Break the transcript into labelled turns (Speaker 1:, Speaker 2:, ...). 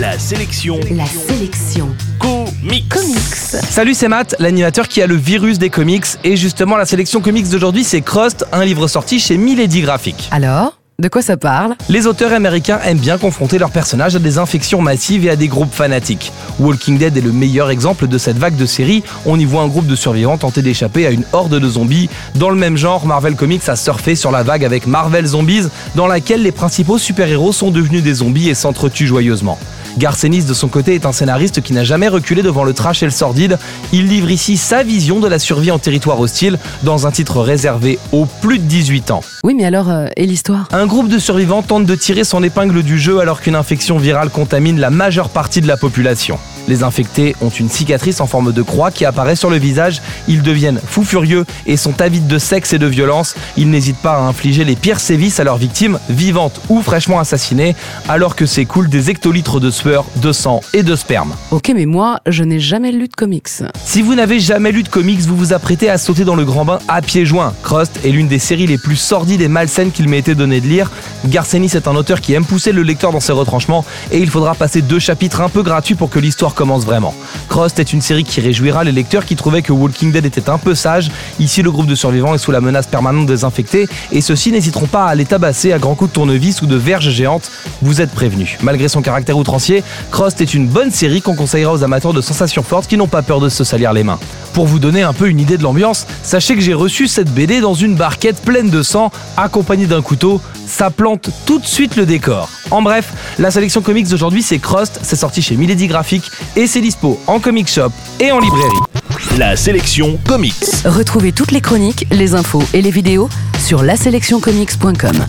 Speaker 1: La sélection
Speaker 2: La sélection
Speaker 1: comics.
Speaker 2: comics.
Speaker 3: Salut, c'est Matt, l'animateur qui a le virus des comics. Et justement, la sélection comics d'aujourd'hui, c'est Crust, un livre sorti chez Milady Graphics.
Speaker 2: Alors, de quoi ça parle?
Speaker 3: Les auteurs américains aiment bien confronter leurs personnages à des infections massives et à des groupes fanatiques. Walking Dead est le meilleur exemple de cette vague de séries. On y voit un groupe de survivants tenter d'échapper à une horde de zombies. Dans le même genre, Marvel Comics a surfé sur la vague avec Marvel Zombies, dans laquelle les principaux super-héros sont devenus des zombies et s'entretuent joyeusement. Garcenis, de son côté, est un scénariste qui n'a jamais reculé devant le trash et le sordide. Il livre ici sa vision de la survie en territoire hostile dans un titre réservé aux plus de 18 ans.
Speaker 2: Oui, mais alors, euh, et l'histoire?
Speaker 3: Un groupe de survivants tente de tirer son épingle du jeu alors qu'une infection virale contamine la majeure partie de la population. Les infectés ont une cicatrice en forme de croix qui apparaît sur le visage, ils deviennent fous furieux et sont avides de sexe et de violence. Ils n'hésitent pas à infliger les pires sévices à leurs victimes, vivantes ou fraîchement assassinées, alors que s'écoulent des hectolitres de sueur, de sang et de sperme.
Speaker 2: Ok, mais moi, je n'ai jamais lu de comics.
Speaker 3: Si vous n'avez jamais lu de comics, vous vous apprêtez à sauter dans le grand bain à pieds joints. Crust est l'une des séries les plus sordides et malsaines qu'il m'ait été donné de lire. Garcenis est un auteur qui aime pousser le lecteur dans ses retranchements et il faudra passer deux chapitres un peu gratuits pour que l'histoire commence vraiment. Crust est une série qui réjouira les lecteurs qui trouvaient que Walking Dead était un peu sage. Ici, le groupe de survivants est sous la menace permanente des infectés et ceux-ci n'hésiteront pas à les tabasser à grands coups de tournevis ou de verges géantes. Vous êtes prévenus. Malgré son caractère outrancier, Crust est une bonne série qu'on conseillera aux amateurs de sensations fortes qui n'ont pas peur de se salir les mains. Pour vous donner un peu une idée de l'ambiance, sachez que j'ai reçu cette BD dans une barquette pleine de sang, accompagnée d'un couteau. Ça plante tout de suite le décor. En bref, la sélection comics d'aujourd'hui c'est Crust, c'est sorti chez Milady Graphics et c'est dispo en comic shop et en librairie.
Speaker 1: La sélection comics.
Speaker 2: Retrouvez toutes les chroniques, les infos et les vidéos sur laselectioncomics.com.